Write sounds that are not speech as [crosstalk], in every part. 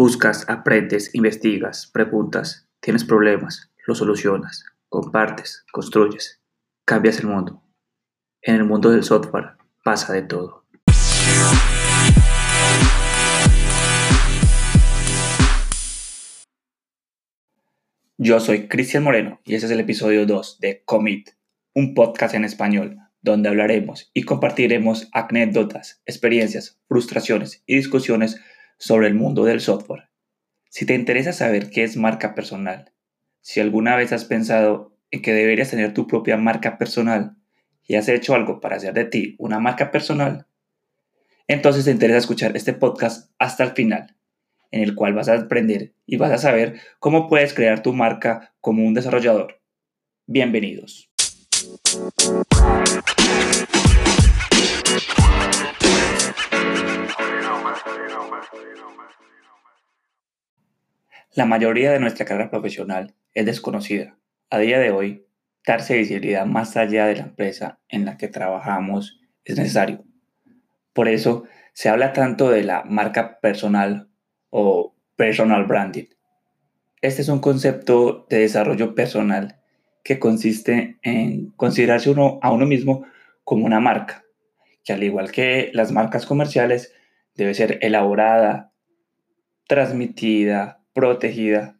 Buscas, aprendes, investigas, preguntas, tienes problemas, los solucionas, compartes, construyes, cambias el mundo. En el mundo del software pasa de todo. Yo soy Cristian Moreno y este es el episodio 2 de Commit, un podcast en español donde hablaremos y compartiremos anécdotas, experiencias, frustraciones y discusiones sobre el mundo del software. Si te interesa saber qué es marca personal, si alguna vez has pensado en que deberías tener tu propia marca personal y has hecho algo para hacer de ti una marca personal, entonces te interesa escuchar este podcast hasta el final, en el cual vas a aprender y vas a saber cómo puedes crear tu marca como un desarrollador. Bienvenidos. La mayoría de nuestra carrera profesional es desconocida. A día de hoy, darse visibilidad más allá de la empresa en la que trabajamos es necesario. Por eso se habla tanto de la marca personal o personal branding. Este es un concepto de desarrollo personal que consiste en considerarse uno a uno mismo como una marca, que al igual que las marcas comerciales debe ser elaborada, transmitida, protegida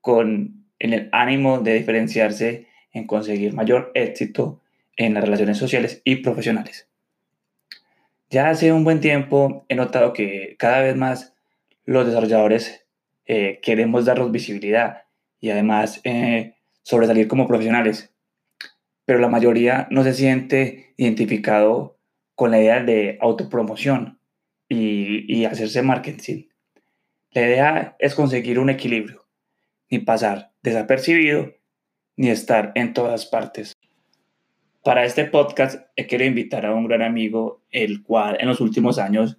con en el ánimo de diferenciarse en conseguir mayor éxito en las relaciones sociales y profesionales. Ya hace un buen tiempo he notado que cada vez más los desarrolladores eh, queremos darnos visibilidad y además eh, sobresalir como profesionales, pero la mayoría no se siente identificado con la idea de autopromoción y, y hacerse marketing. La idea es conseguir un equilibrio, ni pasar desapercibido, ni estar en todas partes. Para este podcast he querido invitar a un gran amigo, el cual en los últimos años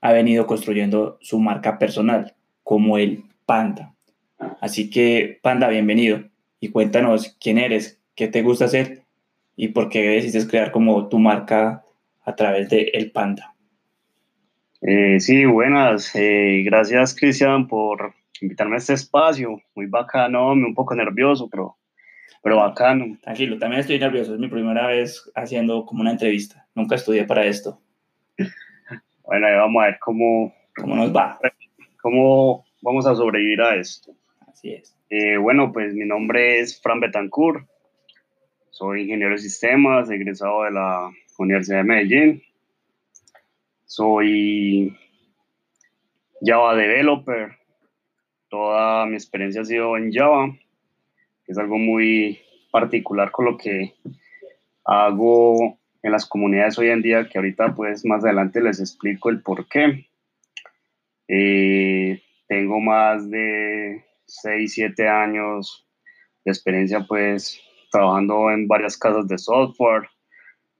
ha venido construyendo su marca personal, como el Panda. Así que, Panda, bienvenido y cuéntanos quién eres, qué te gusta hacer y por qué decidiste crear como tu marca a través de El Panda. Eh, sí, buenas. Eh, gracias, Cristian, por invitarme a este espacio. Muy bacano, un poco nervioso, pero, pero bacano. Tranquilo, también estoy nervioso. Es mi primera vez haciendo como una entrevista. Nunca estudié para esto. Bueno, vamos a ver cómo, cómo nos va. Cómo vamos a sobrevivir a esto. Así es. Eh, bueno, pues mi nombre es Fran Betancourt. Soy ingeniero de sistemas, egresado de la Universidad de Medellín soy Java Developer. Toda mi experiencia ha sido en Java, que es algo muy particular con lo que hago en las comunidades hoy en día, que ahorita pues más adelante les explico el por qué. Eh, tengo más de 6, 7 años de experiencia pues trabajando en varias casas de software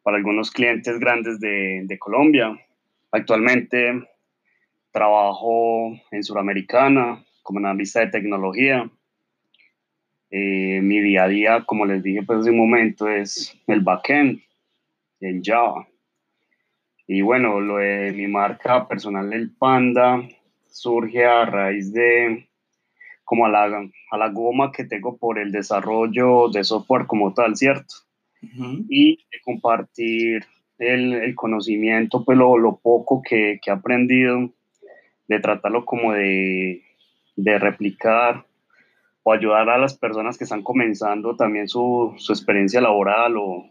para algunos clientes grandes de, de Colombia Actualmente trabajo en Suramericana como analista de tecnología. Eh, mi día a día, como les dije pues hace un momento, es el backend en Java. Y bueno, lo de mi marca personal, el Panda, surge a raíz de como a la, a la goma que tengo por el desarrollo de software como tal, ¿cierto? Y de compartir el, conocimiento, pues lo, poco que, he aprendido, de tratarlo como de, replicar o ayudar a las personas que están comenzando también su, experiencia laboral o,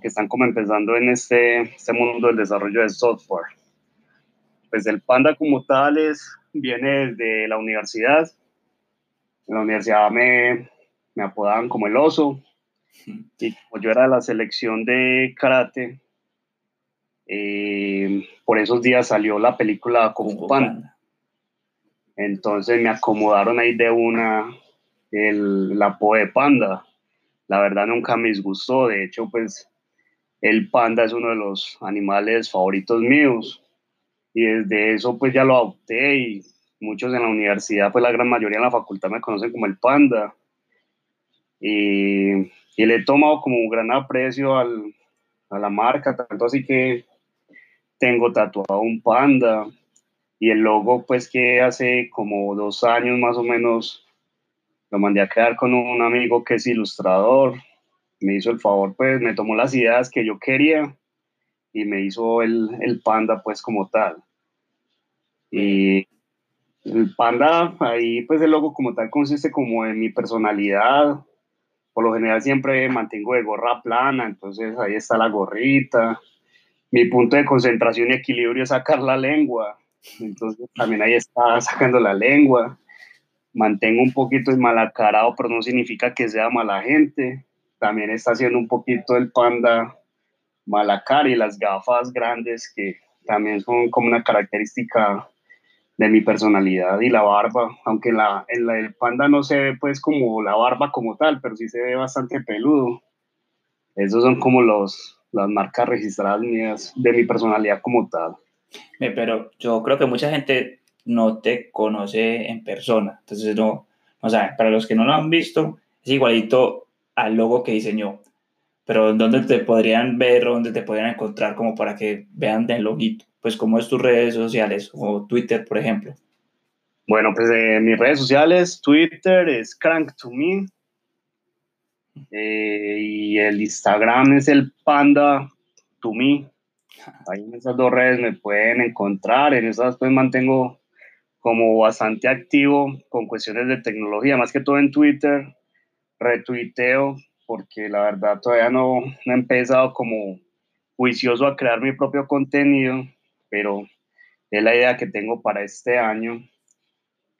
que están como empezando en este, este mundo del desarrollo de software. Pues el Panda como tal es, viene desde la universidad. En la universidad me, me apodaban como el oso, y como yo era de la selección de karate, eh, por esos días salió la película Kung Panda. Entonces me acomodaron ahí de una el, la apodo de panda. La verdad nunca me disgustó. De hecho, pues el panda es uno de los animales favoritos míos. Y desde eso pues ya lo adopté y muchos en la universidad, pues la gran mayoría en la facultad me conocen como el panda. Y, y le he tomado como un gran aprecio al, a la marca, tanto así que tengo tatuado un panda, Y el logo, pues que hace como dos años más o menos lo mandé a crear con un amigo que es ilustrador. Me hizo el favor, pues me tomó las ideas que yo quería y me hizo el, el panda, pues como tal. Y el panda, ahí pues el logo como tal consiste como en mi personalidad. Por lo general siempre mantengo de gorra plana, entonces ahí está la gorrita. Mi punto de concentración y equilibrio es sacar la lengua. Entonces también ahí está sacando la lengua. Mantengo un poquito malacarado, pero no significa que sea mala gente. También está haciendo un poquito el panda malacar y las gafas grandes que también son como una característica de mi personalidad y la barba, aunque la, el panda no se ve pues como la barba como tal, pero sí se ve bastante peludo. Esos son como los, las marcas registradas mías de mi personalidad como tal. Pero yo creo que mucha gente no te conoce en persona, entonces no, o sea, para los que no lo han visto, es igualito al logo que diseñó, pero ¿dónde te podrían ver dónde te podrían encontrar como para que vean el loguito? pues cómo es tus redes sociales o Twitter, por ejemplo. Bueno, pues eh, mis redes sociales, Twitter es crank to me eh, y el Instagram es el panda to me. [laughs] Ahí en esas dos redes me pueden encontrar, en esas pues mantengo como bastante activo con cuestiones de tecnología, más que todo en Twitter, retuiteo, porque la verdad todavía no, no he empezado como juicioso a crear mi propio contenido, pero es la idea que tengo para este año.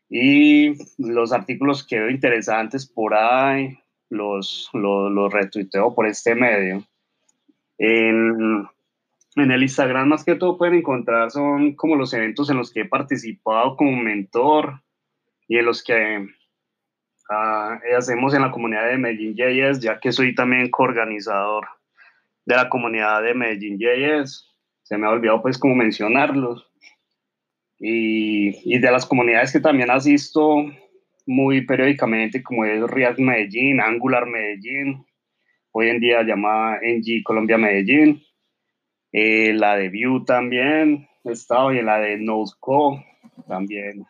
Y los artículos que veo interesantes por ahí, los, los, los retuiteo por este medio. En, en, el Instagram más que todo pueden encontrar son como los eventos en los que he participado como mentor y en los que uh, hacemos en la comunidad de Medellín JS, ya que soy también coorganizador de la comunidad de Medellín JS se me ha olvidado pues como mencionarlos. Y, y, de las comunidades que también asisto muy periódicamente, como es React Medellín, Angular Medellín, hoy en día llamada NG Colombia Medellín, eh, la de Vue también, estado y la de NodeCo también.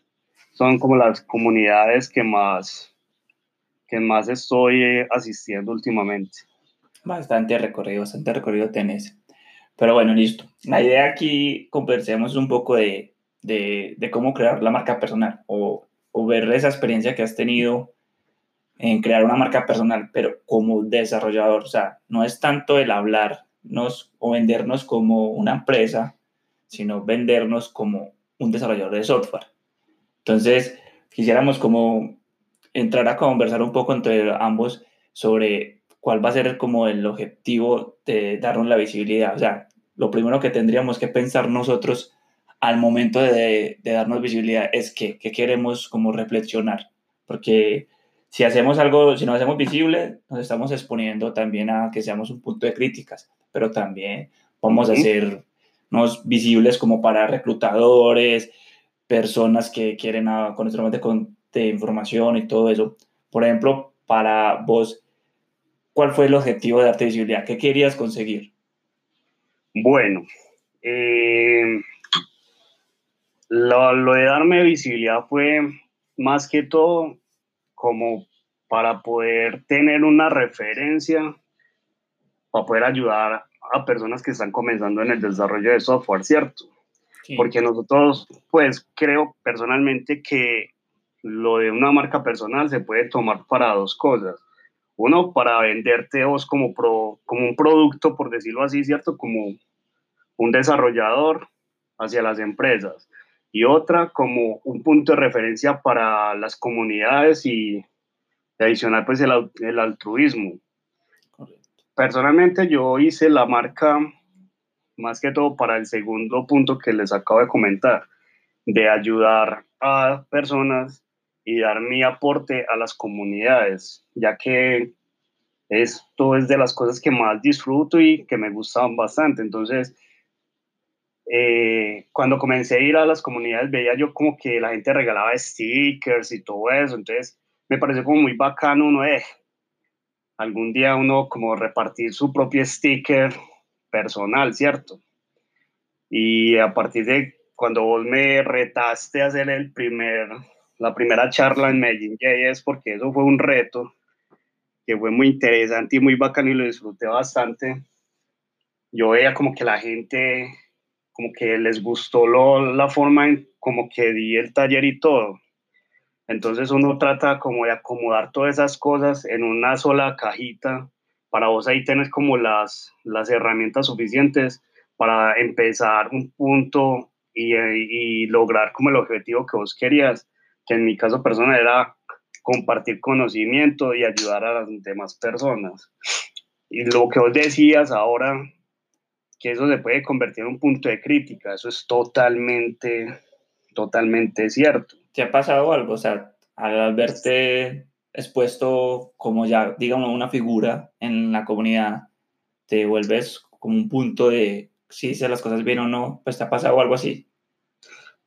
Son como las comunidades que más, que más estoy asistiendo últimamente. Bastante recorrido, bastante recorrido tenés. Pero bueno, listo. La idea aquí, conversemos un poco de, de, de cómo crear la marca personal o, o, ver esa experiencia que has tenido en crear una marca personal, pero como desarrollador. O sea, no es tanto el hablarnos o vendernos como una empresa, sino vendernos como un desarrollador de software. Entonces, quisiéramos como entrar a conversar un poco entre ambos sobre cuál va a ser como el objetivo de darnos la visibilidad. O sea, lo primero que tendríamos que pensar nosotros al momento de, darnos visibilidad es que, queremos como reflexionar, porque si hacemos algo, si nos hacemos visible, nos estamos exponiendo también a que seamos un punto de críticas, pero también vamos a hacernos visibles como para reclutadores, personas que quieren conocer más de, de información y todo eso. Por ejemplo, para vos, ¿cuál fue el objetivo de darte visibilidad? ¿Qué querías conseguir? Bueno, eh, lo, de darme visibilidad fue más que todo como para poder tener una referencia, para poder ayudar a personas que están comenzando en el desarrollo de software, ¿cierto? Porque nosotros, pues creo personalmente que lo de una marca personal se puede tomar para dos cosas. Uno, para venderte vos como, pro, como un producto, por decirlo así, ¿cierto? Como un desarrollador hacia las empresas. Y otra, como un punto de referencia para las comunidades y adicional, pues el, el altruismo. Personalmente yo hice la marca más que todo para el segundo punto que les acabo de comentar, de ayudar a personas y dar mi aporte a las comunidades, ya que esto es de las cosas que más disfruto y que me gustan bastante. Entonces, eh, cuando comencé a ir a las comunidades veía yo como que la gente regalaba stickers y todo eso, entonces me pareció como muy bacano uno, eh, algún día uno como repartir su propio sticker personal, ¿cierto? Y a partir de cuando vos me retaste a hacer el primer, la primera charla en Medellín es porque eso fue un reto que fue muy interesante y muy bacano y lo disfruté bastante. Yo veía como que la gente, como que les gustó lo, la forma en como que di el taller y todo. Entonces uno trata como de acomodar todas esas cosas en una sola cajita. Para vos ahí tenés como las, las herramientas suficientes para empezar un punto y, y, lograr como el objetivo que vos querías, que en mi caso personal era compartir conocimiento y ayudar a las demás personas. Y lo que vos decías ahora, que eso se puede convertir en un punto de crítica, eso es totalmente, totalmente cierto. ¿Te ha pasado algo? O sea, al verte expuesto como ya, digamos, una figura en la comunidad, te vuelves como un punto de si hice las cosas bien o no, pues te ha pasado algo así.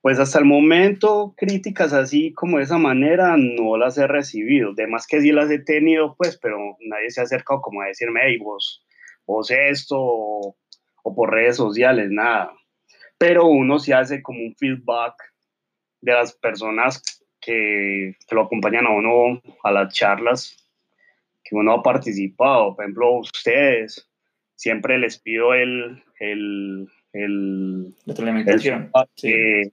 Pues hasta el momento críticas así como de esa manera no las he recibido. Además que sí las he tenido, pues, pero nadie se ha acercado como a decirme, hey, vos, vos esto, o, por redes sociales, nada. Pero uno sí hace como un feedback de las personas que, que lo acompañan a uno a las charlas que uno ha participado. Por ejemplo, ustedes, siempre les pido el, el, el, de,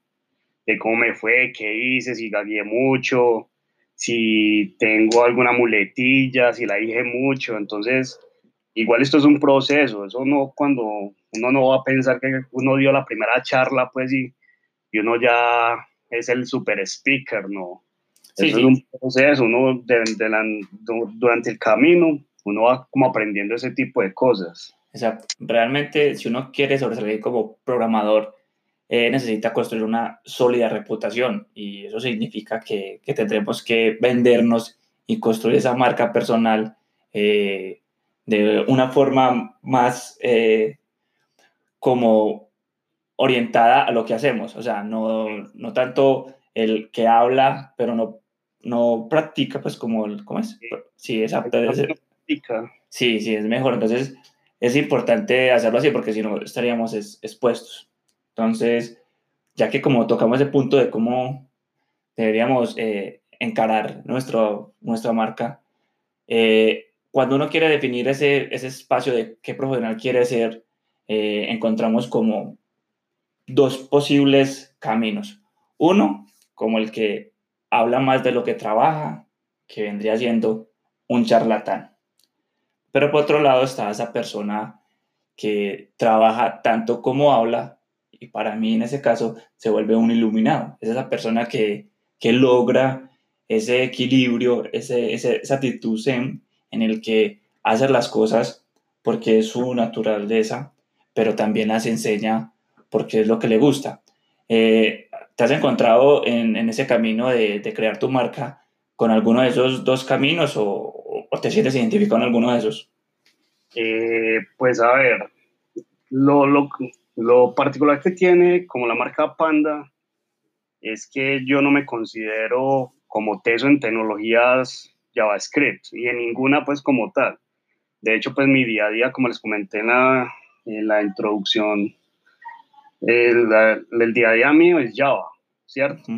de, cómo me fue, qué hice, si gagué mucho, si tengo alguna muletilla, si la dije mucho. Entonces, igual esto es un proceso. Eso no, cuando uno no va a pensar que uno dio la primera charla, pues, y, y uno ya es el super speaker, ¿no? Eso es un proceso, uno de, durante el camino, uno va como aprendiendo ese tipo de cosas. O sea, realmente si uno quiere sobresalir como programador, eh, necesita construir una sólida reputación y eso significa que, que tendremos que vendernos y construir esa marca personal eh, de una forma más eh, como orientada a lo que hacemos. O sea, no, no tanto el que habla, pero no, no practica, pues como, ¿cómo es? Sí, exacto. Sí, sí, es mejor. Entonces, es importante hacerlo así porque si no estaríamos expuestos. Entonces, ya que como tocamos ese punto de cómo deberíamos eh, encarar nuestro, nuestra marca, eh, cuando uno quiere definir ese, ese espacio de qué profesional quiere ser, eh, encontramos como dos posibles caminos. Uno, como el que habla más de lo que trabaja, que vendría siendo un charlatán. Pero por otro lado está esa persona que trabaja tanto como habla y para mí en ese caso se vuelve un iluminado. Es esa persona que, que logra ese equilibrio, ese, esa actitud zen en el que hace las cosas porque es su naturaleza, pero también las enseña porque es lo que le gusta. Eh, ¿Te has encontrado en, ese camino de, de, crear tu marca con alguno de esos dos caminos o, ¿O te sientes identificado en alguno de esos? Eh, pues a ver, lo, lo, lo, particular que tiene como la marca Panda es que yo no me considero como teso en tecnologías JavaScript y en ninguna pues como tal. De hecho, pues mi día a día, como les comenté en la, en la introducción, el, el, día a día mío es Java, ¿cierto?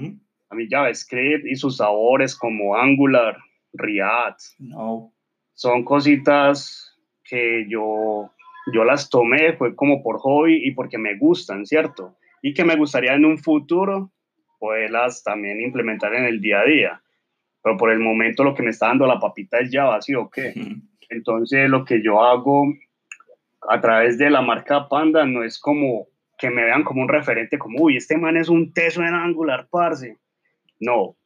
A mí JavaScript y sus sabores como Angular, React. No. Son cositas que yo, yo las tomé, fue como por hobby y porque me gustan, ¿cierto? Y que me gustaría en un futuro poderlas también implementar en el día a día. Pero por el momento lo que me está dando la papita es Java, ¿sí o qué? Entonces lo que yo hago a través de la marca Panda no es como que me vean como un referente, como, uy, este man es un teso en Angular, parce. No,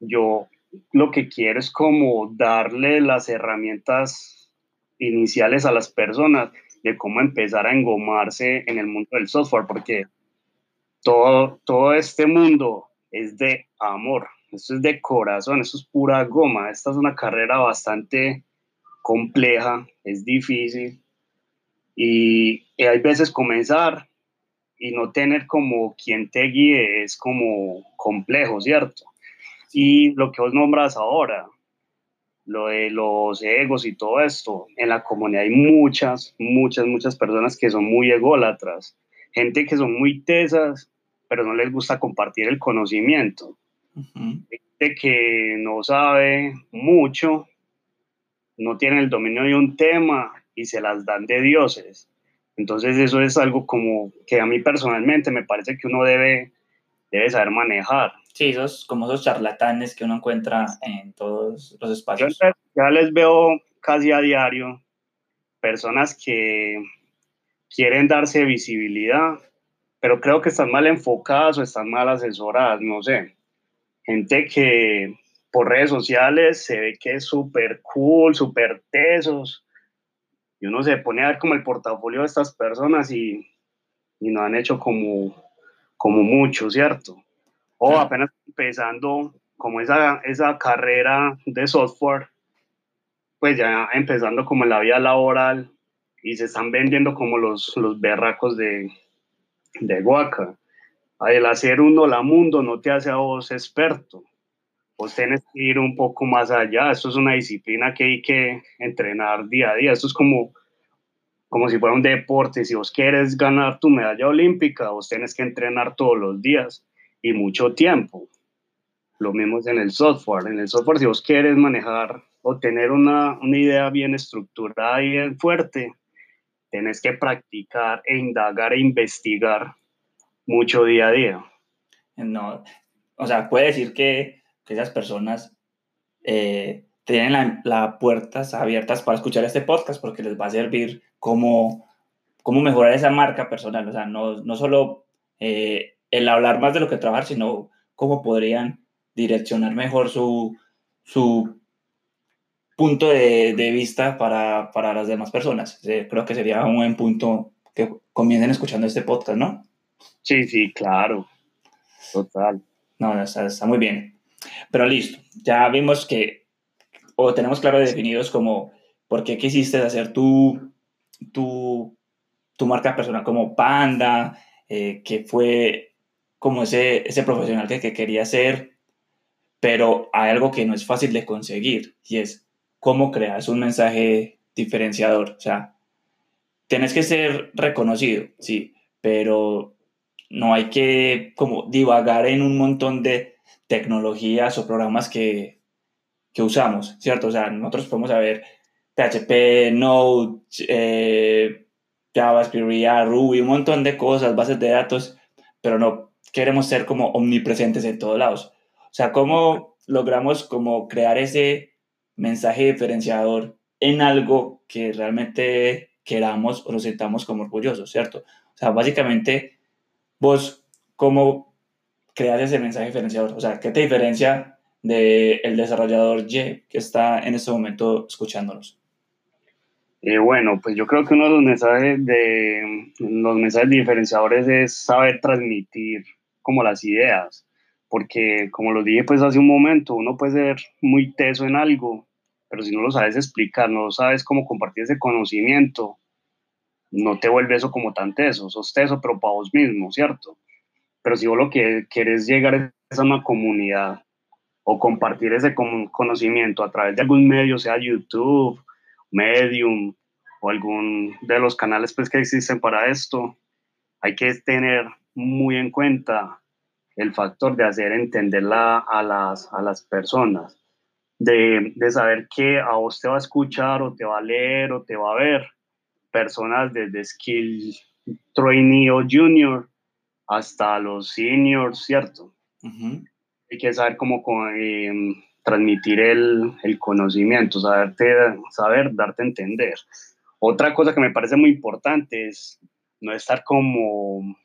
yo lo que quiero es como darle las herramientas iniciales a las personas de cómo empezar a engomarse en el mundo del software, porque todo, todo este mundo es de amor, esto es de corazón, esto es pura goma, esta es una carrera bastante compleja, es difícil y, hay veces comenzar y no tener como quien te guíe es como complejo, ¿cierto? Y lo que vos nombras ahora, lo de los egos y todo esto, en la comunidad hay muchas, muchas, muchas personas que son muy ególatras, gente que son muy tesas pero no les gusta compartir el conocimiento. Gente que no sabe mucho, no tiene el dominio de un tema y se las dan de dioses. Entonces eso es algo como que a mí personalmente me parece que uno debe, debe saber manejar. Sí, esos, como esos charlatanes que uno encuentra en todos los espacios. Yo ya les veo casi a diario personas que quieren darse visibilidad, pero creo que están mal enfocadas o están mal asesoradas, no sé. Gente que por redes sociales se ve que es súper cool, súper tesos, y uno se pone a ver como el portafolio de estas personas y, y no han hecho como, como mucho, ¿cierto? O apenas empezando como esa, esa carrera de software, pues ya empezando como en la vida laboral y se están vendiendo como los, los berracos de, de Guaca. El hacer uno la mundo no te hace a vos experto. Vos tenés que ir un poco más allá. Esto es una disciplina que hay que entrenar día a día. Esto es como, como si fuera un deporte. Si vos quieres ganar tu medalla olímpica, vos tenés que entrenar todos los días y mucho tiempo. Lo mismo en el software. En el software, si vos quieres manejar o tener una, una idea bien estructurada y bien fuerte, tienes que practicar e indagar e investigar mucho día a día. No, o sea, puede decir que, que esas personas eh, tienen las la puertas abiertas para escuchar este podcast porque les va a servir como, como mejorar esa marca personal. O sea, no, no solo eh, el hablar más de lo que trabajar, sino cómo podrían direccionar mejor su, su punto de, de vista para, para, las demás personas. creo que sería un buen punto que comiencen escuchando este podcast, ¿no? Sí, sí, claro. Total. No, está, está muy bien. Pero listo, ya vimos que, o tenemos claro definidos como por qué quisiste hacer tu, tu, tu marca personal como Panda, eh, que fue como ese, ese profesional que, que quería ser, pero hay algo que no es fácil de conseguir y es cómo creas un mensaje diferenciador. O sea, tienes que ser reconocido, sí, pero no hay que como divagar en un montón de tecnologías o programas que, que usamos, ¿cierto? O sea, nosotros podemos saber PHP, Node, eh, JavaScript, Ruby, un montón de cosas, bases de datos, pero no queremos ser como omnipresentes en todos lados. O sea, ¿cómo logramos como crear ese mensaje diferenciador en algo que realmente queramos o nos sintamos como orgullosos, ¿cierto? O sea, básicamente, vos, ¿cómo creas ese mensaje diferenciador? O sea, ¿qué te diferencia del el desarrollador Y que está en este momento escuchándonos? Eh, bueno, pues yo creo que uno de los mensajes, de, los mensajes diferenciadores es saber transmitir como las ideas, porque como lo dije pues hace un momento, uno puede ser muy teso en algo, pero si no lo sabes explicar, no sabes cómo compartir ese conocimiento, no te vuelve eso como tan teso, sos teso, pero para vos mismo, ¿cierto? Pero si vos lo que quieres llegar es a una comunidad o compartir ese conocimiento a través de algún medio, sea YouTube, Medium o algún de los canales pues, que existen para esto, hay que tener muy en cuenta el factor de hacer entenderla a las, a las personas de, de, saber que a vos te va a escuchar o te va a leer o te va a ver personas desde skill trainee o junior hasta los seniors, ¿cierto? Hay que saber cómo eh, transmitir el, el, conocimiento, saberte, saber darte a entender. Otra cosa que me parece muy importante es no estar como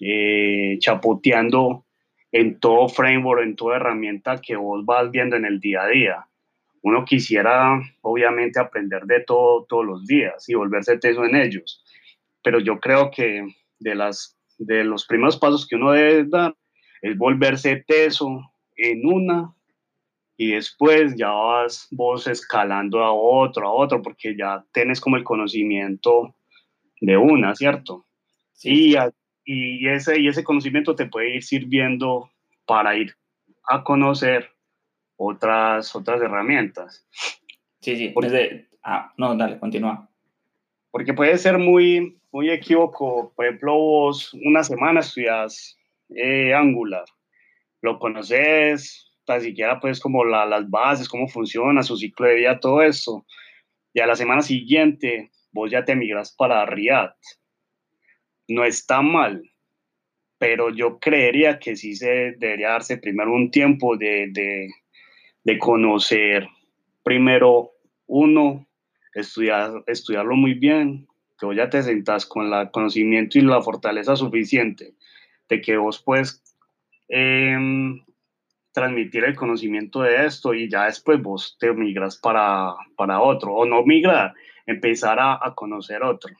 eh, chapoteando en todo framework, en toda herramienta que vos vas viendo en el día a día. Uno quisiera, obviamente, aprender de todo todos los días y volverse teso en ellos, pero yo creo que de, las, de los primeros pasos que uno debe dar es volverse teso en una y después ya vas vos escalando a otro, a otro, porque ya tienes como el conocimiento de una, ¿cierto? Sí. Y y ese, y ese conocimiento te puede ir sirviendo para ir a conocer otras, otras herramientas. Sí, sí. Porque, ah, no, dale, continúa. Porque puede ser muy, muy equívoco. Por ejemplo, vos una semana estudias eh, Angular, lo conoces, tan siquiera pues como las bases, cómo funciona, su ciclo de vida, todo eso. Y a la semana siguiente vos ya te migras para React. No está mal, pero yo creería que sí se debería darse primero un tiempo de, de, de conocer primero uno, estudiar, estudiarlo muy bien, que vos ya te sentás con el conocimiento y la fortaleza suficiente de que vos puedes em, transmitir el conocimiento de esto y ya después vos te migras para, para otro, o no migrar, empezar a, conocer otro.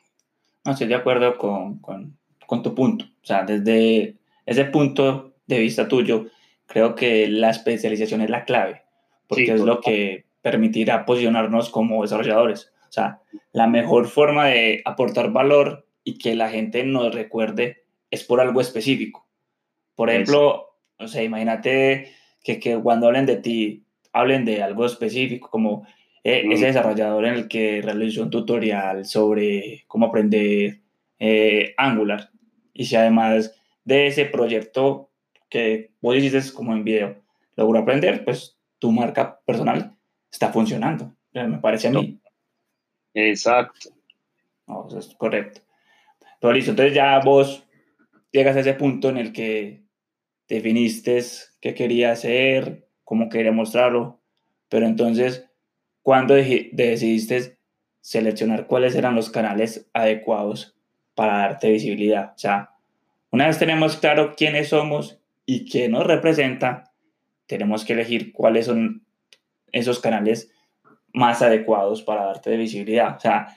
Estoy de acuerdo con, con, con tu punto. O sea, desde ese punto de vista tuyo, creo que la especialización es la clave, porque es lo que permitirá posicionarnos como desarrolladores. O sea, la mejor forma de aportar valor y que la gente nos recuerde es por algo específico. Por ejemplo, o sea, imagínate que, que, cuando hablen de ti, hablen de algo específico, como eh, ese desarrollador en el que realizó un tutorial sobre cómo aprender eh, Angular. Y si además de ese proyecto que vos hiciste como en video, logró aprender, pues tu marca personal está funcionando, me parece a mí. Exacto. No, eso es correcto. Pero listo, entonces ya vos llegas a ese punto en el que definiste qué quería hacer, cómo quería mostrarlo, pero entonces, ¿cuándo decidiste seleccionar cuáles eran los canales adecuados para darte visibilidad? O sea, una vez tenemos claro quiénes somos y qué nos representa, tenemos que elegir cuáles son esos canales más adecuados para darte visibilidad. O sea,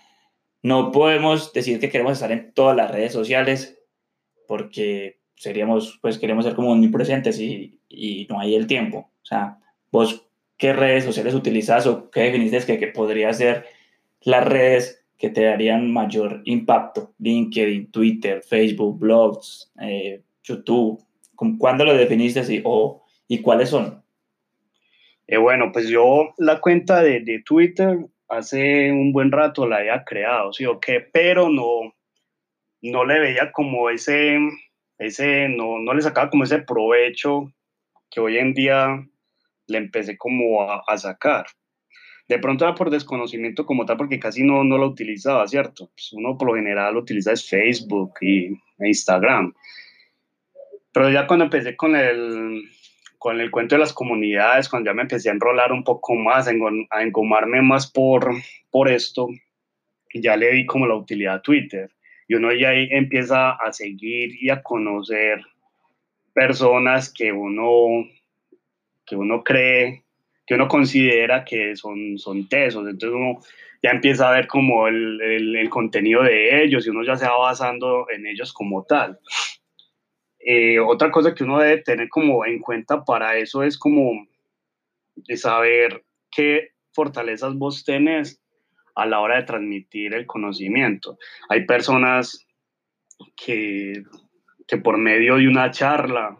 no podemos decir que queremos estar en todas las redes sociales porque seríamos, pues queremos ser como omnipresentes y, y no hay el tiempo. O sea, vos, ¿qué redes sociales utilizas o qué definiste que, que podría ser las redes que te darían mayor impacto? LinkedIn, Twitter, Facebook, blogs, eh, YouTube. ¿Cuándo lo definiste así o, y cuáles son? Eh, bueno, pues yo la cuenta de, de, Twitter hace un buen rato la había creado, ¿sí o qué? Pero no, no le veía como ese, ese no, no le sacaba como ese provecho que hoy en día le empecé como a, sacar. De pronto era por desconocimiento como tal, porque casi no, no lo utilizaba, ¿cierto? Pues uno por lo general utiliza es Facebook y Instagram. Pero ya cuando empecé con el, con el cuento de las comunidades, cuando ya me empecé a enrolar un poco más, a engomarme más por, por esto, ya le di como la utilidad a Twitter. Y uno ya ahí empieza a seguir y a conocer personas que uno, que uno cree, que uno considera que son, son tesos. Entonces uno ya empieza a ver como el, el, el contenido de ellos y uno ya se va basando en ellos como tal. Eh, otra cosa que uno debe tener como en cuenta para eso es como saber qué fortalezas vos tenés a la hora de transmitir el conocimiento. Hay personas que, que por medio de una charla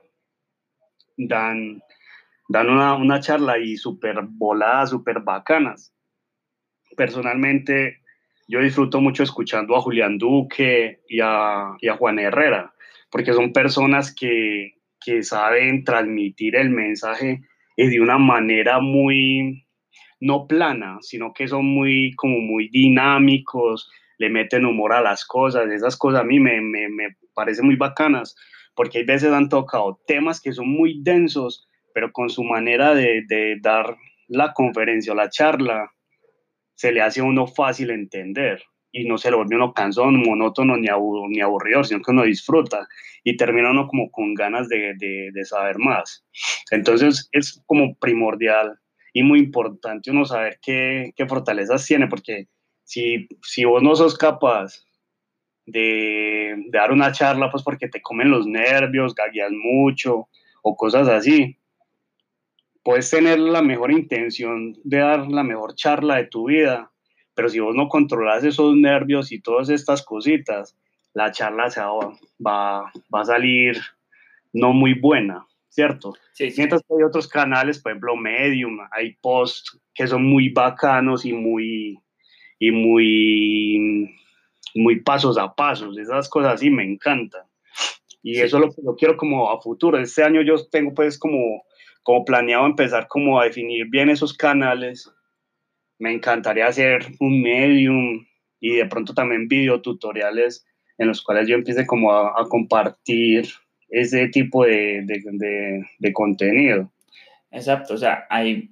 dan, dan una, una charla y súper voladas, súper bacanas. Personalmente, yo disfruto mucho escuchando a Julián Duque y a, y a Juan Herrera porque son personas que, que saben transmitir el mensaje de una manera muy, no plana, sino que son muy, como muy dinámicos, le meten humor a las cosas, esas cosas a mí me, me, me parecen muy bacanas, porque hay veces han tocado temas que son muy densos, pero con su manera de, de dar la conferencia o la charla, se le hace a uno fácil entender y no se lo vuelve uno cansón, monótono ni, ni aburrido, sino que uno disfruta y termina uno como con ganas de, de, saber más. Entonces es como primordial y muy importante uno saber qué, qué fortalezas tiene, porque si, si vos no sos capaz de, de, dar una charla, pues porque te comen los nervios, gagueas mucho o cosas así, puedes tener la mejor intención de dar la mejor charla de tu vida, pero si vos no controlas esos nervios y todas estas cositas, la charla se va, va, va a salir no muy buena, ¿cierto? Sí, Mientras que hay otros canales, por ejemplo, Medium, hay posts que son muy bacanos y muy, y muy, muy pasos a pasos, esas cosas sí me encantan. Y eso lo, lo, quiero como a futuro. Este año yo tengo pues como, como planeado empezar como a definir bien esos canales. Me encantaría hacer un medium y de pronto también videotutoriales en los cuales yo empiece como a, a compartir ese tipo de, de, de, de contenido. Exacto, o sea, hay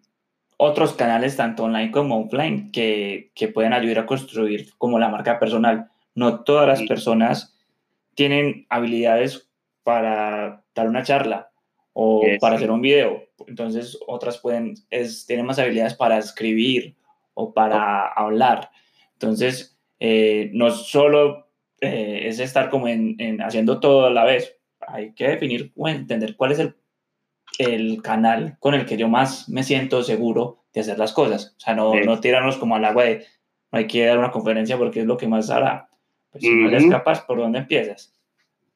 otros canales, tanto online como offline, que, que, pueden ayudar a construir como la marca personal. No todas las personas tienen habilidades para dar una charla o para hacer un video. Entonces, otras pueden, es, tienen más habilidades para escribir o para hablar. Entonces, eh, no solo eh, es estar como en, en, haciendo todo a la vez. Hay que definir o entender cuál es el, el, canal con el que yo más me siento seguro de hacer las cosas. O sea, no, no tirarnos como al agua de no hay que dar una conferencia porque es lo que más hará. Pues si uh -huh. no eres capaz, ¿por dónde empiezas?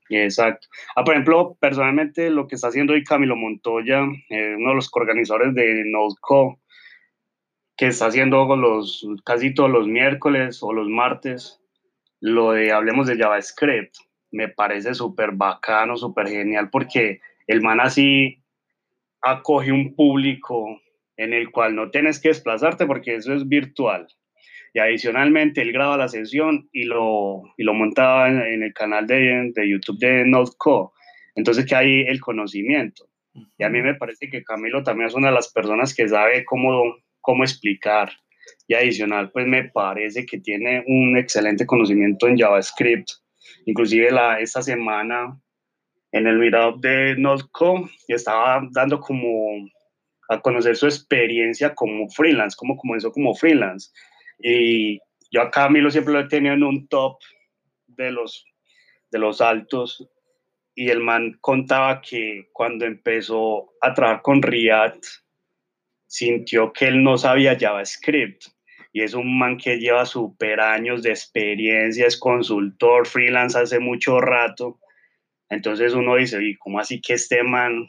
Exacto. Ah, por ejemplo, personalmente lo que está haciendo hoy Camilo Montoya, eh, uno de los coorganizadores de NodeCo, que está haciendo los, casi todos los miércoles o los martes, lo de hablemos de JavaScript, me parece súper bacano, súper genial, porque el man así acoge un público en el cual no tienes que desplazarte porque eso es virtual. Y adicionalmente él graba la sesión y lo, y lo monta en, en el canal de, de YouTube de NodeCo. Entonces que hay el conocimiento. Y a mí me parece que Camilo también es una de las personas que sabe cómo, cómo explicar. Y adicional, pues me parece que tiene un excelente conocimiento en JavaScript. Inclusive la, esta semana en el meetup de NodeCo estaba dando como a conocer su experiencia como freelance, cómo comenzó como freelance. Y yo a Camilo siempre lo he tenido en un top de los, de los altos. Y el man contaba que cuando empezó a trabajar con React, sintió que él no sabía JavaScript. Y es un man que lleva super años de experiencia, es consultor, freelance hace mucho rato. Entonces uno dice, ¿y cómo así que este man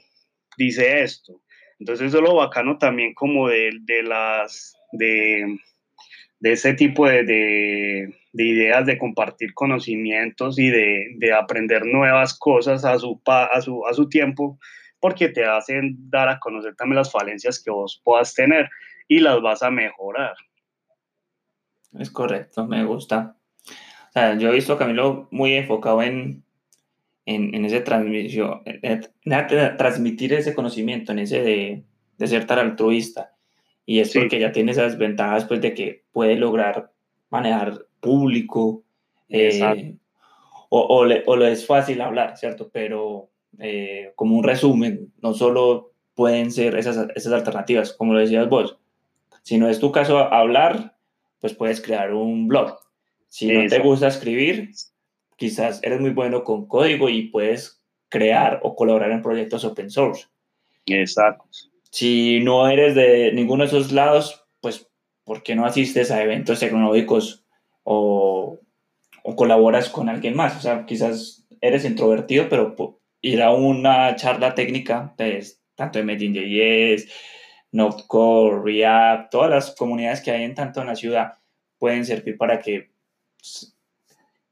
dice esto? Entonces eso es lo bacano también como de, de las, de, de ese tipo de, de, de, ideas de compartir conocimientos y de, de aprender nuevas cosas a su, a, su, a su tiempo, porque te hacen dar a conocer también las falencias que vos puedas tener y las vas a mejorar. Es correcto, me gusta. O sea, yo he visto a Camilo muy enfocado en, en, en ese transmisión, en, en, transmitir ese conocimiento, en ese de, de ser tan altruista. Y es sí. porque ya tiene esas ventajas pues, de que puede lograr manejar público, eh, o, o, le, o, le, es fácil hablar, ¿cierto? Pero eh, como un resumen, no solo pueden ser esas, esas alternativas, como lo decías vos, si no es tu caso hablar, pues puedes crear un blog. Si no te gusta escribir, quizás eres muy bueno con código y puedes crear o colaborar en proyectos open source. Exacto. Si no eres de ninguno de esos lados, pues, ¿por qué no asistes a eventos tecnológicos o, o colaboras con alguien más? O sea, quizás eres introvertido, pero ir a una charla técnica, pues, tanto de Medellín.js, Nodecore, React, todas las comunidades que hay en tanto en la ciudad pueden servir para que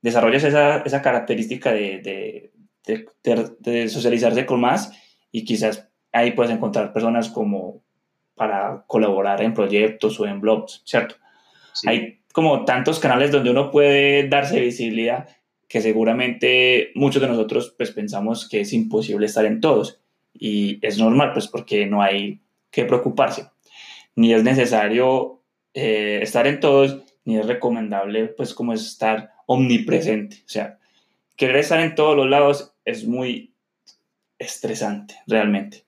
desarrolles esa, esa característica de, de, de, de, socializarse con más y quizás ahí puedes encontrar personas como para colaborar en proyectos o en blogs, ¿cierto? Sí. Hay como tantos canales donde uno puede darse visibilidad que seguramente muchos de nosotros pues pensamos que es imposible estar en todos. Y es normal pues porque no hay que preocuparse. Ni es necesario eh, estar en todos ni es recomendable pues como estar omnipresente. O sea querer estar en todos los lados es muy estresante realmente.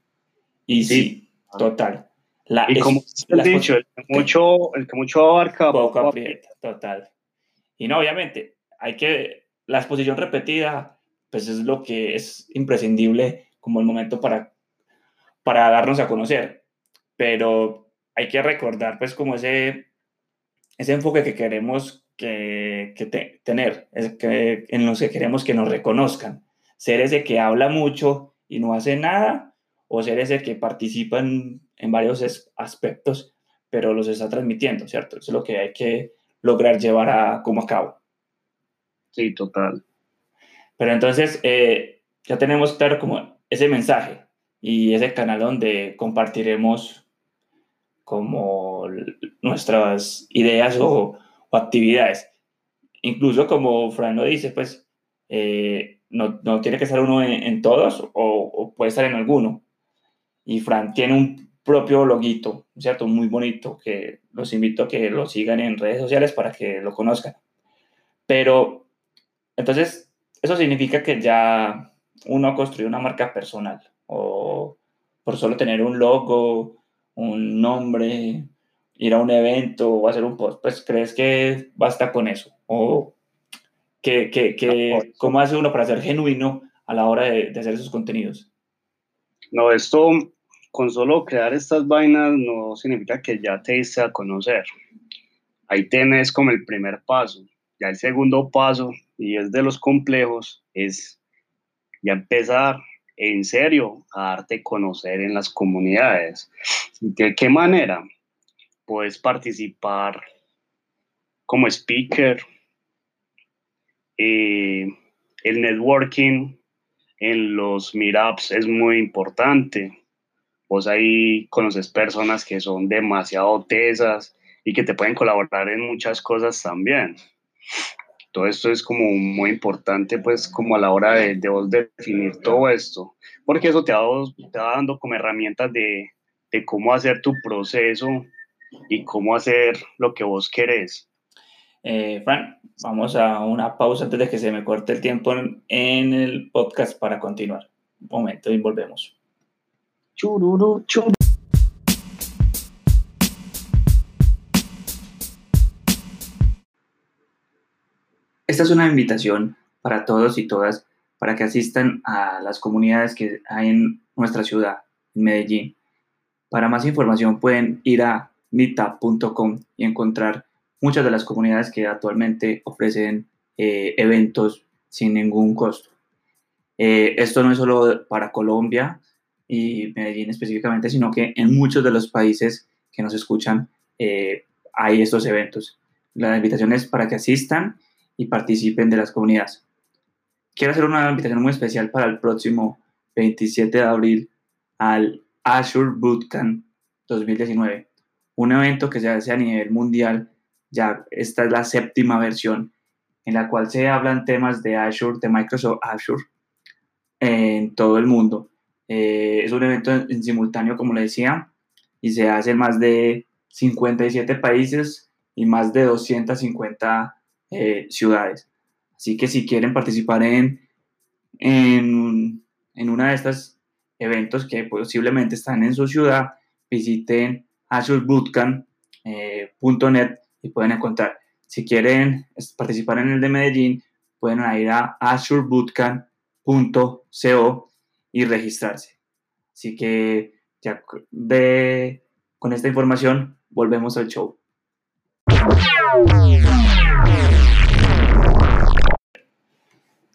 Y sí, sí total. La, y como dicho el que mucho el que mucho abarca poco aprieta total. Y no obviamente hay que la exposición repetida, pues es lo que es imprescindible como el momento para, para darnos a conocer. Pero hay que recordar, pues, como ese, ese enfoque que queremos que, que te, tener, es que, en los que queremos que nos reconozcan. Ser ese que habla mucho y no hace nada, o ser ese que participa en, en varios aspectos, pero los está transmitiendo, ¿cierto? Eso es lo que hay que lograr llevar a, como a cabo. Sí, total. Pero entonces, eh, ya tenemos claro como ese mensaje y ese canal donde compartiremos como nuestras ideas o, actividades. Incluso como Fran lo dice, pues eh, no, no, tiene que estar uno en, todos o, o, puede estar en alguno. Y Fran tiene un propio loguito, ¿cierto? Muy bonito, que los invito a que lo sigan en redes sociales para que lo conozcan. Pero, entonces, eso significa que ya uno construye una marca personal o por solo tener un logo, un nombre, ir a un evento o hacer un post, pues crees que basta con eso o que, que, que cómo hace uno para ser genuino a la hora de, de hacer esos contenidos. No, esto con solo crear estas vainas no significa que ya te diste a conocer. Ahí tienes como el primer paso. Ya el segundo paso, y es de los complejos, es ya empezar en serio a darte conocer en las comunidades. ¿De qué manera? Puedes participar como speaker, eh, el networking en los meetups es muy importante Vos ahí conoces personas que son demasiado tesas y que te pueden colaborar en muchas cosas también. Todo esto es como muy importante, pues, como a la hora de, de vos definir todo esto, porque eso te va, te va dando como herramientas de, de cómo hacer tu proceso y cómo hacer lo que vos querés. Eh, Fran, vamos a una pausa antes de que se me corte el tiempo en, en el podcast para continuar. Un momento y volvemos. Chururu, Esta es una invitación para todos y todas para que asistan a las comunidades que hay en nuestra ciudad, Medellín. Para más información pueden ir a meetup.com y encontrar muchas de las comunidades que actualmente ofrecen eh, eventos sin ningún costo. Eh, esto no es solo para Colombia, y Medellín específicamente, sino que en muchos de los países que nos escuchan eh, hay estos eventos. La invitación es para que asistan y participen de las comunidades. Quiero hacer una invitación muy especial para el próximo 27 de abril al Azure Bootcamp 2019, un evento que se hace a nivel mundial. Ya esta es la séptima versión en la cual se hablan temas de Azure, de Microsoft Azure en todo el mundo eh, es un evento en, simultáneo, como le decía, y se hace en más de 57 países y más de 250 eh, ciudades. Así que si quieren participar en, en, en una de estas eventos que posiblemente están en su ciudad, visiten azurebootcamp.net eh, y pueden encontrar. Si quieren participar en el de Medellín, pueden ir a azurebootcamp.co y registrarse. Así que ya de, con esta información volvemos al show.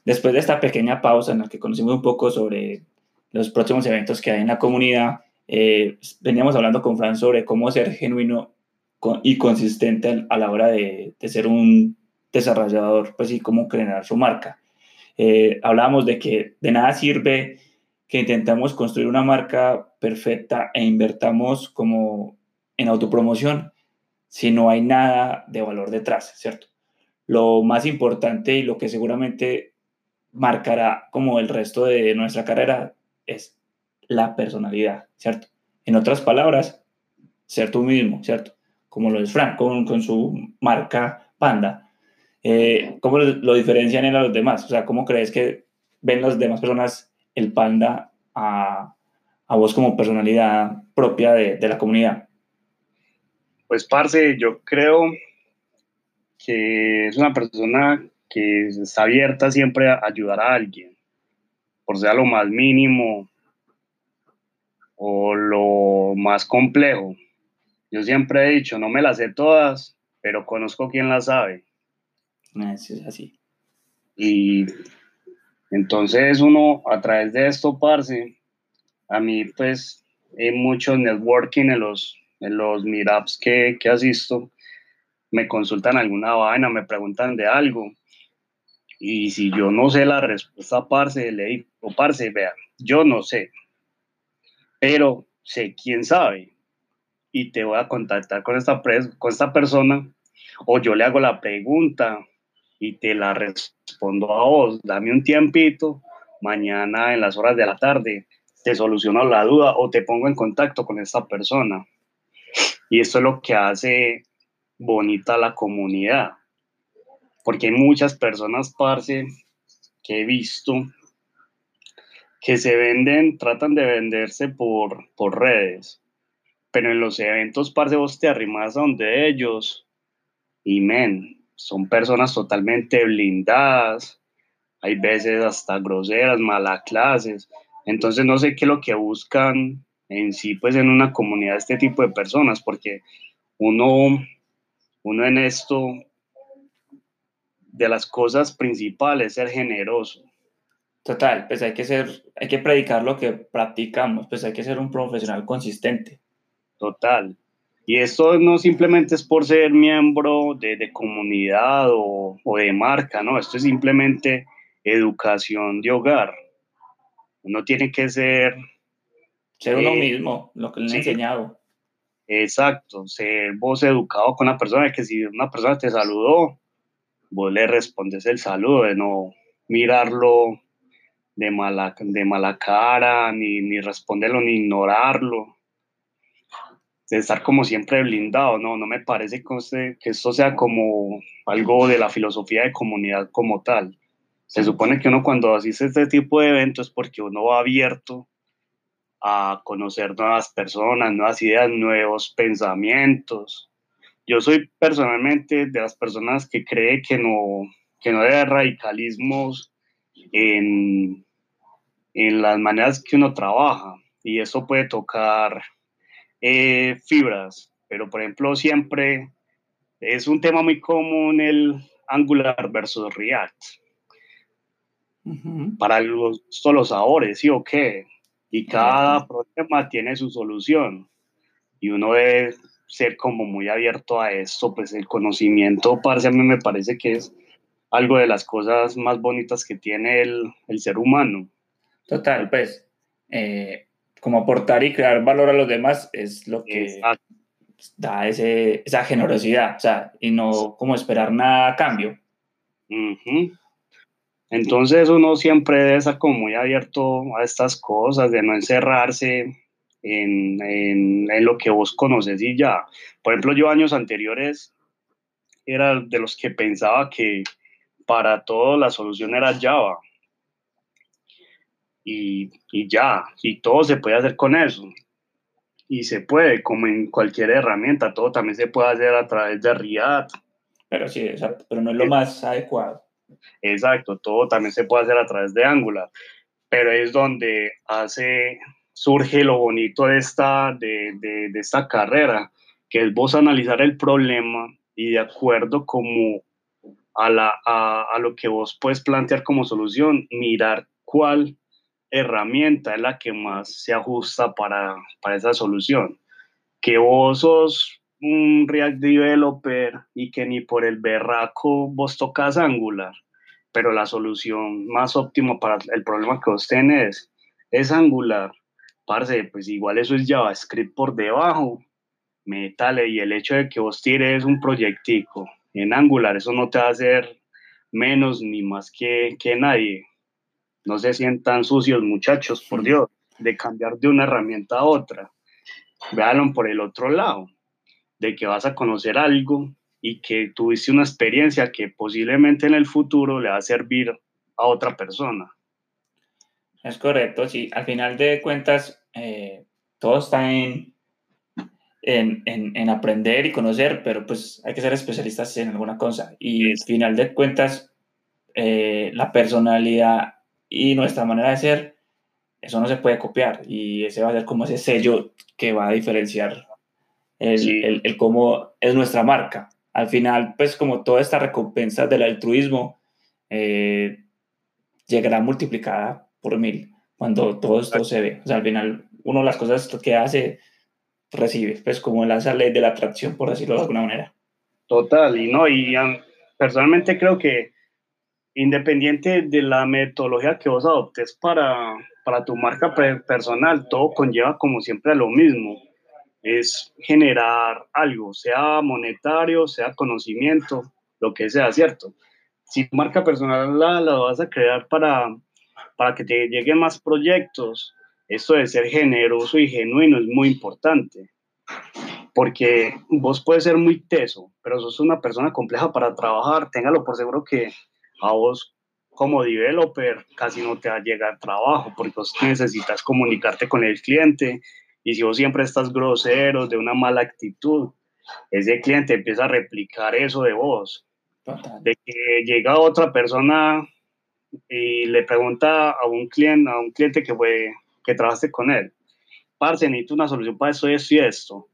Después de esta pequeña pausa en la que conocimos un poco sobre los próximos eventos que hay en la comunidad, eh, veníamos hablando con Fran sobre cómo ser genuino y consistente a la hora de, ser un desarrollador, pues y cómo crear su marca. Eh, hablábamos de que de nada sirve que intentamos construir una marca perfecta e invertamos como en autopromoción si no hay nada de valor detrás, ¿cierto? Lo más importante y lo que seguramente marcará como el resto de nuestra carrera es la personalidad, ¿cierto? En otras palabras, ser tú mismo, ¿cierto? Como lo es Frank con, su marca Panda. Eh, ¿Cómo lo, diferencian en a los demás? O sea, ¿cómo crees que ven las demás personas el panda a, a vos como personalidad propia de, de, la comunidad? Pues, Parce, yo creo que es una persona que está abierta siempre a ayudar a alguien, por sea lo más mínimo o lo más complejo. Yo siempre he dicho, no me las sé todas, pero conozco quien las sabe. Es así. Y entonces uno a través de esto, parce, a mí pues hay mucho networking en los, en los meetups que, que asisto, me consultan alguna vaina, me preguntan de algo. Y si yo no sé la respuesta, parce, le digo, parce, vea, yo no sé, pero sé quién sabe. Y te voy a contactar con esta, con esta persona, o yo le hago la pregunta y te la respondo a vos. Dame un tiempito, mañana en las horas de la tarde te soluciono la duda o te pongo en contacto con esta persona. Y esto es lo que hace bonita la comunidad. Porque hay muchas personas, parce, que he visto que se venden, tratan de venderse por, por redes. Pero en los eventos, parce, vos te arrimas a donde ellos y men, son personas totalmente blindadas, hay veces hasta groseras, malas clases. Entonces no sé qué es lo que buscan en sí, pues en una comunidad este tipo de personas, porque uno, uno en esto, de las cosas principales, ser generoso. Total, pues hay que ser, hay que predicar lo que practicamos, pues hay que ser un profesional consistente. Total. Y esto no simplemente es por ser miembro de, de comunidad o, o, de marca, no, esto es simplemente educación de hogar. Uno tiene que ser... Ser uno eh, mismo, lo que le han enseñado. Exacto, ser vos educado con la persona, que si una persona te saludó, vos le respondes el saludo, de no mirarlo de mala, de mala cara, ni, ni responderlo, ni ignorarlo. De estar como siempre blindado, no, no me parece que, esto sea como algo de la filosofía de comunidad como tal. Se supone que uno cuando asiste a este tipo de eventos porque uno va abierto a conocer nuevas personas, nuevas ideas, nuevos pensamientos. Yo soy personalmente de las personas que cree que no, que no debe radicalismos en, en las maneras que uno trabaja y eso puede tocar eh, fibras, pero por ejemplo siempre es un tema muy común el Angular versus React. Para los, los sabores, ¿sí o qué? Y cada problema tiene su solución y uno debe ser como muy abierto a esto, pues el conocimiento, parce, a mí me parece que es algo de las cosas más bonitas que tiene el, el ser humano. Total, pues, eh, como aportar y crear valor a los demás es lo que da ese, esa generosidad, o sea, y no como esperar nada a cambio. Entonces uno siempre debe estar como muy abierto a estas cosas, de no encerrarse en, en, en, lo que vos conoces y ya. Por ejemplo, yo años anteriores era de los que pensaba que para todo la solución era Java y, y, ya, y todo se puede hacer con eso. Y se puede, como en cualquier herramienta, todo también se puede hacer a través de React. Pero sí, exacto, pero no es lo más adecuado. Exacto, todo también se puede hacer a través de Angular, pero es donde hace, surge lo bonito de esta, de, de, esta carrera, que es vos analizar el problema y de acuerdo como a, la, a, a lo que vos puedes plantear como solución, mirar cuál herramienta es la que más se ajusta para, para esa solución. Que vos sos un React Developer y que ni por el berraco vos tocas Angular, pero la solución más óptima para el problema que vos tenés es Angular. Parce, pues igual eso es JavaScript por debajo, métale, y el hecho de que vos tires un proyectico en Angular, eso no te va a hacer menos ni más que, que nadie no se sientan sucios muchachos, por Dios, de cambiar de una herramienta a otra. Véanlo por el otro lado, de que vas a conocer algo y que tuviste una experiencia que posiblemente en el futuro le va a servir a otra persona. Es correcto, sí. Al final de cuentas, eh, todo está en, en, en, aprender y conocer, pero pues hay que ser especialistas en alguna cosa. Y al final de cuentas, eh, la personalidad y nuestra manera de ser, eso no se puede copiar y ese va a ser como ese sello que va a diferenciar el, el, cómo es nuestra marca. Al final, pues como toda esta recompensa del altruismo eh, llegará multiplicada por mil cuando todo esto se ve. O sea, al final, uno de las cosas que hace, recibe, pues como la ley de la atracción, por decirlo de alguna manera. Total, y no, y personalmente creo que independiente de la metodología que vos adoptes para, para tu marca personal, todo conlleva como siempre a lo mismo. Es generar algo, sea monetario, sea conocimiento, lo que sea, ¿cierto? Si tu marca personal la, la vas a crear para, para que te lleguen más proyectos, esto de ser generoso y genuino es muy importante. Porque vos puedes ser muy teso, pero sos una persona compleja para trabajar. Téngalo por seguro que a vos como developer casi no te va a llegar trabajo porque vos necesitas comunicarte con el cliente y si vos siempre estás grosero, de una mala actitud, ese cliente empieza a replicar eso de vos. De que llega otra persona y le pregunta a un cliente, a un cliente que fue, que trabajaste con él, parce, necesito una solución para esto, esto y esto.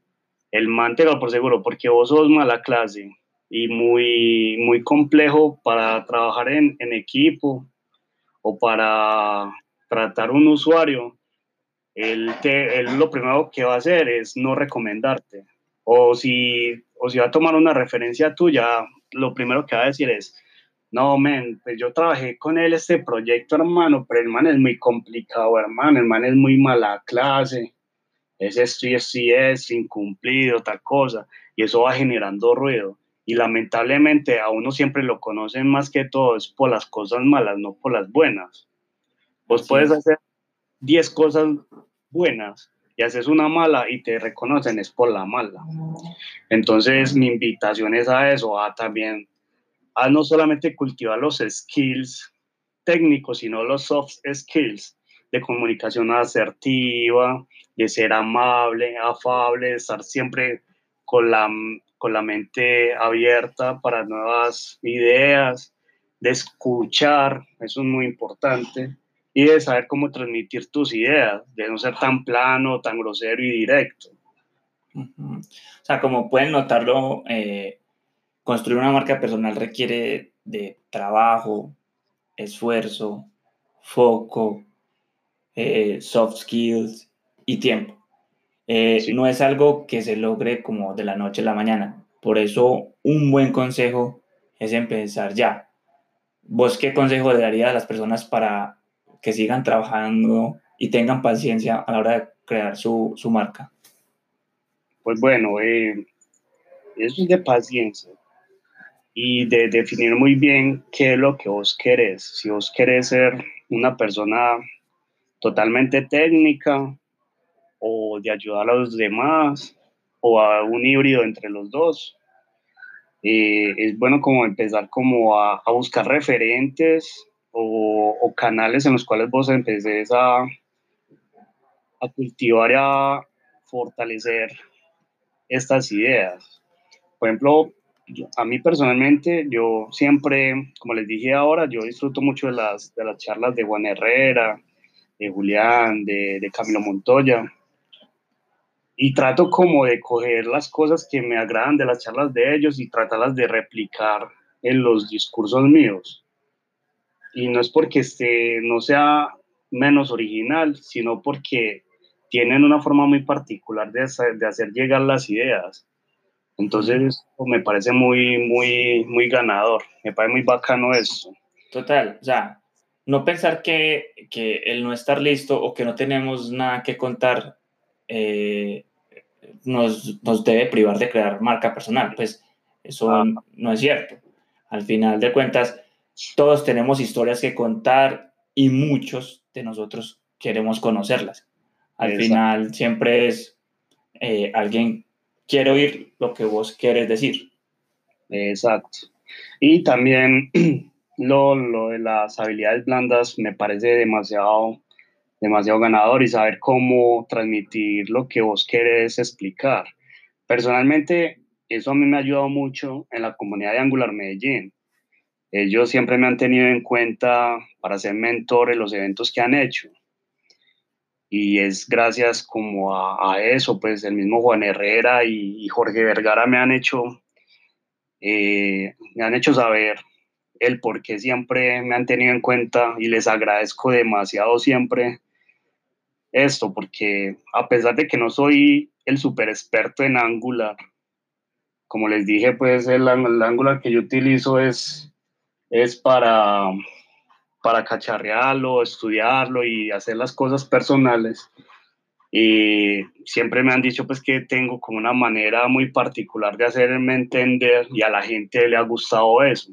El man por seguro, porque vos sos mala clase y muy, muy complejo para trabajar en, en equipo o para tratar un usuario, él, te, él, lo primero que va a hacer es no recomendarte. O si, o si va a tomar una referencia tuya, lo primero que va a decir es, no, men, pues yo trabajé con él este proyecto, hermano, pero el man es muy complicado, hermano, el man es muy mala clase, es esto y esto y es incumplido, tal cosa, y eso va generando ruido y lamentablemente a uno siempre lo conocen más que todo es por las cosas malas, no por las buenas. Vos puedes hacer 10 cosas buenas y haces una mala y te reconocen es por la mala. Entonces mi invitación es a eso, a también a no solamente cultivar los skills técnicos, sino los soft skills de comunicación asertiva, de ser amable, afable, de estar siempre con la con la mente abierta para nuevas ideas, de escuchar, eso es muy importante, y de saber cómo transmitir tus ideas, de no ser tan plano, tan grosero y directo. O sea, como pueden notarlo, eh, construir una marca personal requiere de trabajo, esfuerzo, foco, eh, soft skills y tiempo. Eh, no es algo que se logre como de la noche a la mañana. Por eso un buen consejo es empezar ya. ¿Vos qué consejo le darías a las personas para que sigan trabajando y tengan paciencia a la hora de crear su, su marca? Pues bueno, eh, eso es de paciencia y de definir muy bien qué es lo que vos querés. Si vos querés ser una persona totalmente técnica, o de ayudar a los demás o a un híbrido entre los dos. Eh, es bueno como empezar como a, a buscar referentes o, o, canales en los cuales vos empeces a, a cultivar y a fortalecer estas ideas. Por ejemplo, a mí personalmente, yo siempre, como les dije ahora, yo disfruto mucho de las, de las charlas de Juan Herrera, de Julián, de, Camilo Montoya y trato como de coger las cosas que me agradan de las charlas de ellos y tratarlas de replicar en los discursos míos. Y no es porque este no sea menos original, sino porque tienen una forma muy particular de hacer llegar las ideas. Entonces, me parece muy, muy, muy ganador. Me parece muy bacano eso. Total, o sea, no pensar que, que el no estar listo o que no tenemos nada que contar eh, nos, nos, debe privar de crear marca personal. Pues eso ah. no es cierto. Al final de cuentas, todos tenemos historias que contar y muchos de nosotros queremos conocerlas. Al final siempre es eh, alguien quiere oír lo que vos quieres decir. Exacto. Y también [clears throat] lo, lo de las habilidades blandas me parece demasiado demasiado ganador y saber cómo transmitir lo que vos querés explicar. Personalmente, eso a mí me ha ayudado mucho en la comunidad de Angular Medellín. Ellos siempre me han tenido en cuenta para ser mentor en los eventos que han hecho. Y es gracias como a, eso, pues el mismo Juan Herrera y, Jorge Vergara me han hecho, eh, me han hecho saber el por qué siempre me han tenido en cuenta y les agradezco demasiado siempre esto, porque a pesar de que no soy el super experto en Angular, como les dije, pues el, Angular que yo utilizo es es para, para cacharrearlo, estudiarlo y hacer las cosas personales. Y siempre me han dicho pues que tengo como una manera muy particular de hacerme entender y a la gente le ha gustado eso.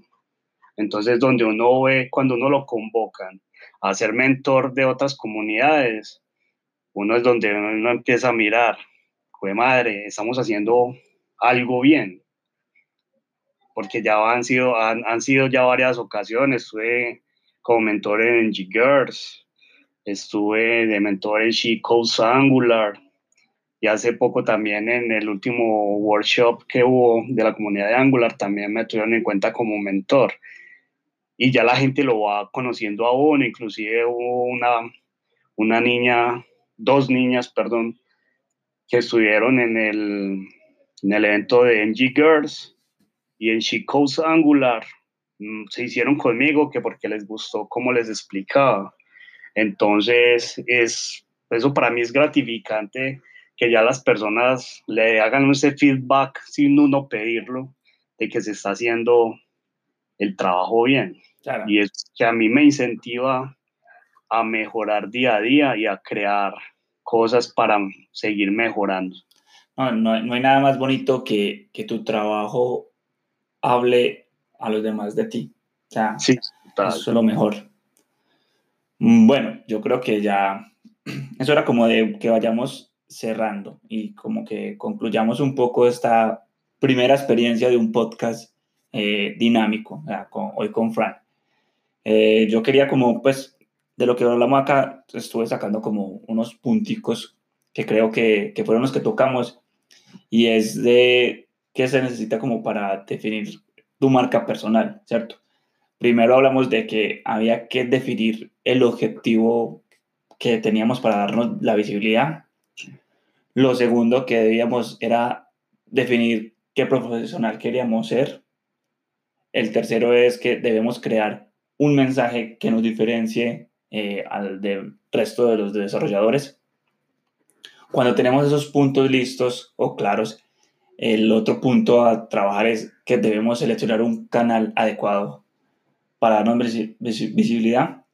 Entonces, donde uno ve, cuando uno lo convocan a ser mentor de otras comunidades, uno es donde uno empieza a mirar, pues madre, estamos haciendo algo bien. Porque ya han sido, han, han sido ya varias ocasiones, estuve como mentor en G-Girls, estuve de mentor en She Codes Angular, y hace poco también en el último workshop que hubo de la comunidad de Angular también me tuvieron en cuenta como mentor. Y ya la gente lo va conociendo a uno, inclusive hubo una, una niña, dos niñas, perdón, que estuvieron en el, en el evento de NG Girls y en She Angular, mm, se hicieron conmigo que porque les gustó cómo les explicaba. Entonces, es, eso para mí es gratificante que ya las personas le hagan ese feedback sin uno pedirlo, de que se está haciendo el trabajo bien. Y es que a mí me incentiva a mejorar día a día y a crear cosas para seguir mejorando. No, no, no hay nada más bonito que, que, tu trabajo hable a los demás de ti. O sea, sí, eso es lo mejor. Mm, bueno, yo creo que ya [clears throat] eso era como de que vayamos cerrando y como que concluyamos un poco esta primera experiencia de un podcast eh, dinámico, hoy con Fran. Eh, yo quería como, pues, de lo que hablamos acá, estuve sacando como unos punticos que creo que, que fueron los que tocamos y es de qué se necesita como para definir tu marca personal, ¿cierto? Primero hablamos de que había que definir el objetivo que teníamos para darnos la visibilidad. Lo segundo que debíamos era definir qué profesional queríamos ser el tercero es que debemos crear un mensaje que nos diferencie eh, al del resto de los desarrolladores. Cuando tenemos esos puntos listos o claros, el otro punto a trabajar es que debemos seleccionar un canal adecuado para darnos visibilidad.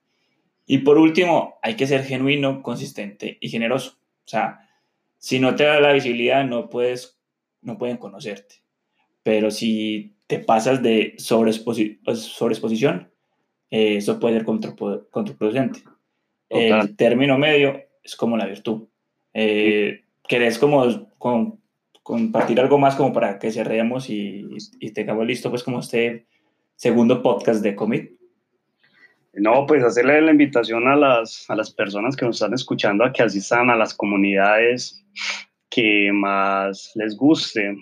Y por último, hay que ser genuino, consistente y generoso. O sea, si no te da la visibilidad, no, puedes, no pueden conocerte. Pero si te pasas de sobreexposición, eh, eso puede ser contraproducente. El término medio es como la virtud. Eh, ¿Querés como compartir algo más como para que cerremos y, y, tengamos listo pues como este segundo podcast de Commit? No, pues hacerle la invitación a las, a las personas que nos están escuchando a que asistan a las comunidades que más les guste,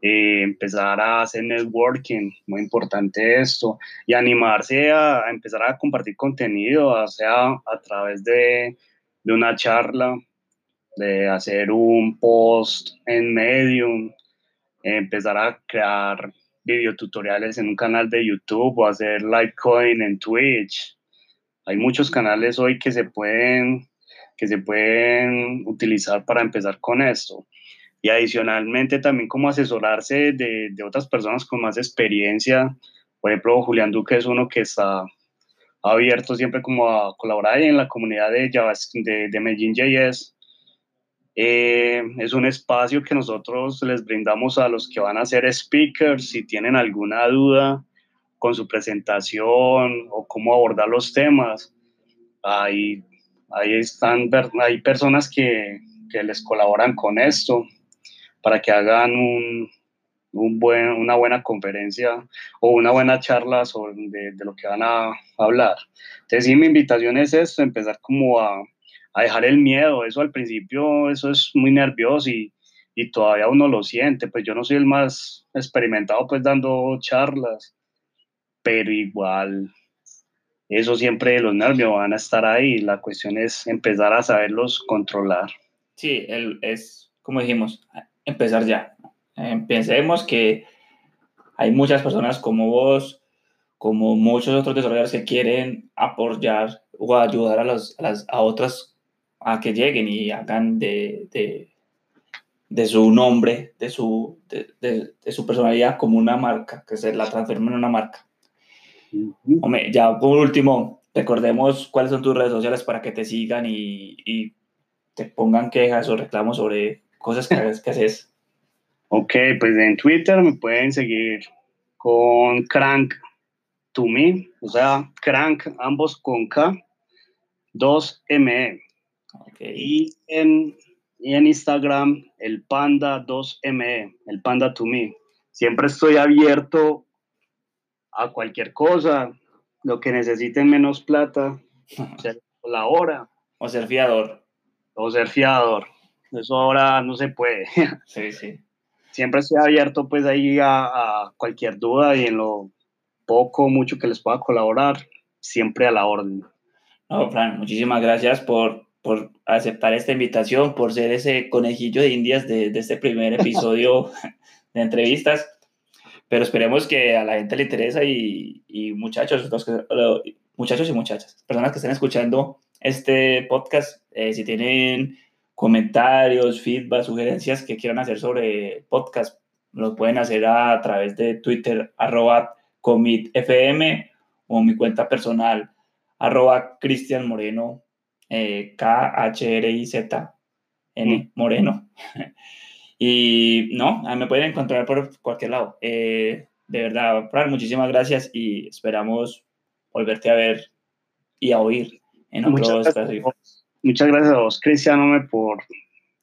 eh, empezar a hacer networking, muy importante esto, y animarse a, empezar a compartir contenido, sea a través de, de, una charla, de hacer un post en Medium, empezar a crear videotutoriales en un canal de YouTube o hacer Litecoin en Twitch. Hay muchos canales hoy que se pueden que se pueden utilizar para empezar con esto y adicionalmente también como asesorarse de, de, otras personas con más experiencia. Por ejemplo, Julián Duque es uno que está abierto siempre como a colaborar en la comunidad de, de, de Medellín JS. Eh, es un espacio que nosotros les brindamos a los que van a ser speakers si tienen alguna duda con su presentación o cómo abordar los temas. Ahí, ahí están, hay personas que, que les colaboran con esto para que hagan un, un buen, una buena conferencia o una buena charla sobre de, de, lo que van a hablar. Entonces, sí, mi invitación es esto, empezar como a, a, dejar el miedo. Eso al principio, eso es muy nervioso y, y todavía uno lo siente. Pues yo no soy el más experimentado pues dando charlas, pero igual eso siempre los nervios van a estar ahí. La cuestión es empezar a saberlos controlar. Sí, el, es como dijimos, empezar ya. Empecemos que hay muchas personas como vos, como muchos otros desarrolladores que quieren apoyar o ayudar a, los, a, las, a otras a que lleguen y hagan de, de, de su nombre, de su, de, de, su personalidad como una marca, que se la transformen en una marca. Hombre, ya por último, recordemos cuáles son tus redes sociales para que te sigan y, y te pongan quejas o reclamos sobre cosas que, que haces. [laughs] Ok, pues en Twitter me pueden seguir con Crank to me, o sea, Crank, ambos con K, 2ME. Okay. Y, en, y en Instagram, el Panda 2ME, el Panda to me. Siempre estoy abierto a cualquier cosa, lo que necesiten menos plata, [laughs] la hora. O ser fiador. O ser fiador. Eso ahora no se puede. [laughs] Sí, sí. Siempre estoy abierto pues ahí a, a cualquier duda y en lo poco mucho que les pueda colaborar, siempre a la orden. No, Fran, muchísimas gracias por, por aceptar esta invitación, por ser ese conejillo de indias de, de este primer episodio [laughs] de entrevistas. Pero esperemos que a la gente le interesa y, y muchachos, los que, muchachos y muchachas, personas que estén escuchando este podcast, eh, si tienen comentarios, feedback, sugerencias que quieran hacer sobre podcast, lo pueden hacer a, través de Twitter, arroba comitfm o mi cuenta personal, arroba Cristian Moreno, eh, K-H-R-I-Z-N, mm. Moreno. [laughs] Y no, me pueden encontrar por cualquier lado. Eh, de verdad, Fran, muchísimas gracias y esperamos volverte a ver y a oír en otros muchas gracias, muchas gracias a vos, Cristiano, por,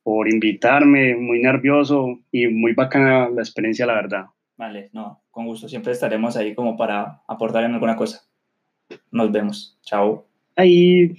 por invitarme. Muy nervioso y muy bacana la experiencia, la verdad. Vale, no, con gusto. Siempre estaremos ahí como para aportar en alguna cosa. Nos vemos. Chao. Ahí.